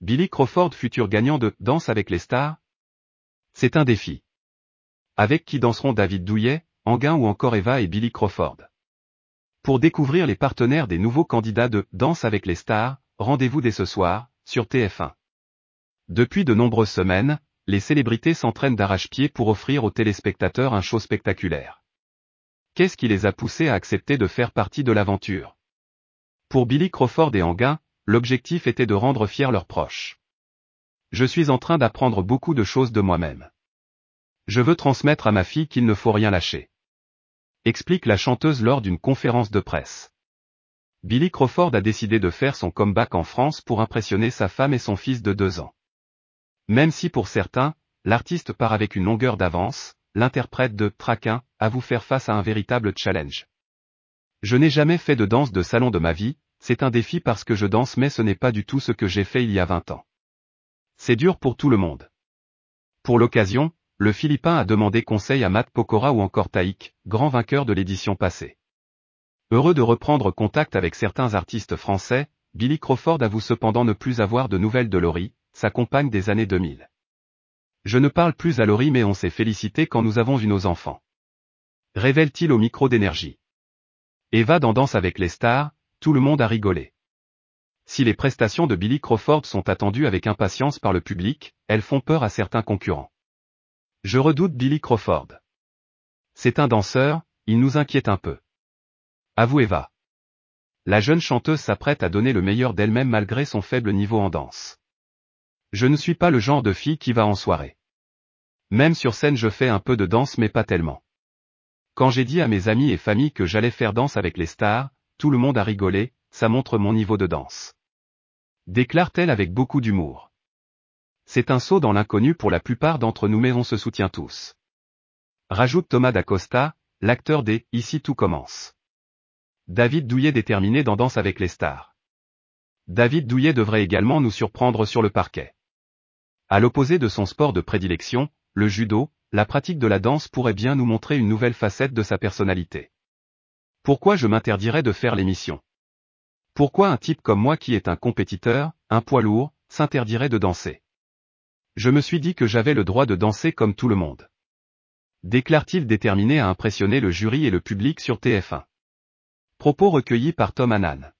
Billy Crawford futur gagnant de Danse avec les stars C'est un défi. Avec qui danseront David Douillet, Anguin ou encore Eva et Billy Crawford Pour découvrir les partenaires des nouveaux candidats de Danse avec les stars, rendez-vous dès ce soir, sur TF1. Depuis de nombreuses semaines, les célébrités s'entraînent d'arrache-pied pour offrir aux téléspectateurs un show spectaculaire. Qu'est-ce qui les a poussés à accepter de faire partie de l'aventure? Pour Billy Crawford et Anguin, l'objectif était de rendre fiers leurs proches. Je suis en train d'apprendre beaucoup de choses de moi-même. Je veux transmettre à ma fille qu'il ne faut rien lâcher. Explique la chanteuse lors d'une conférence de presse. Billy Crawford a décidé de faire son comeback en France pour impressionner sa femme et son fils de deux ans. Même si pour certains, l'artiste part avec une longueur d'avance, l'interprète de Traquin a vous faire face à un véritable challenge. Je n'ai jamais fait de danse de salon de ma vie, c'est un défi parce que je danse mais ce n'est pas du tout ce que j'ai fait il y a 20 ans. C'est dur pour tout le monde. Pour l'occasion, le Philippin a demandé conseil à Matt Pokora ou encore Taïk, grand vainqueur de l'édition passée. Heureux de reprendre contact avec certains artistes français, Billy Crawford avoue cependant ne plus avoir de nouvelles de Laurie, sa compagne des années 2000. Je ne parle plus à Laurie mais on s'est félicité quand nous avons vu nos enfants. Révèle-t-il au micro d'énergie. Eva dans Danse avec les stars, tout le monde a rigolé. Si les prestations de Billy Crawford sont attendues avec impatience par le public, elles font peur à certains concurrents. Je redoute Billy Crawford. C'est un danseur, il nous inquiète un peu. Avoue Eva. La jeune chanteuse s'apprête à donner le meilleur d'elle-même malgré son faible niveau en danse. Je ne suis pas le genre de fille qui va en soirée. Même sur scène je fais un peu de danse mais pas tellement. Quand j'ai dit à mes amis et familles que j'allais faire danse avec les stars, tout le monde a rigolé, ça montre mon niveau de danse. Déclare-t-elle avec beaucoup d'humour. C'est un saut dans l'inconnu pour la plupart d'entre nous mais on se soutient tous. Rajoute Thomas d'Acosta, l'acteur des Ici tout commence. David Douillet déterminé dans Danse avec les stars. David Douillet devrait également nous surprendre sur le parquet. À l'opposé de son sport de prédilection, le judo, la pratique de la danse pourrait bien nous montrer une nouvelle facette de sa personnalité. Pourquoi je m'interdirais de faire l'émission? Pourquoi un type comme moi qui est un compétiteur, un poids lourd, s'interdirait de danser? Je me suis dit que j'avais le droit de danser comme tout le monde. Déclare-t-il déterminé à impressionner le jury et le public sur TF1. Propos recueillis par Tom Hanan.